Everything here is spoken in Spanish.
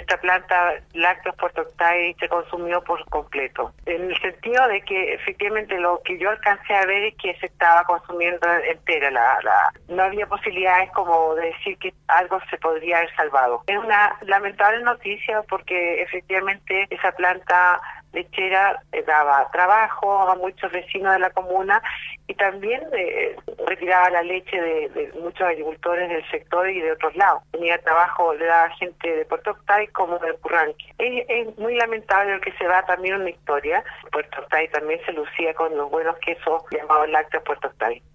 esta planta lácteos Puerto Octay se consumió por completo. En el sentido de que efectivamente lo que yo alcancé a ver es que se estaba consumiendo entera. La, la, no había posibilidades como de decir que algo se podría haber salvado. Es una lamentable noticia porque efectivamente esa planta lechera eh, daba trabajo a muchos vecinos de la comuna y también eh, retiraba la leche de, muchos agricultores del sector y de otros lados. Tenía trabajo, le daba gente de Puerto Octay como de Curranque. Es, muy lamentable que se va también una historia. Puerto Octay también se lucía con los buenos quesos llamados lácteos Puerto Octay.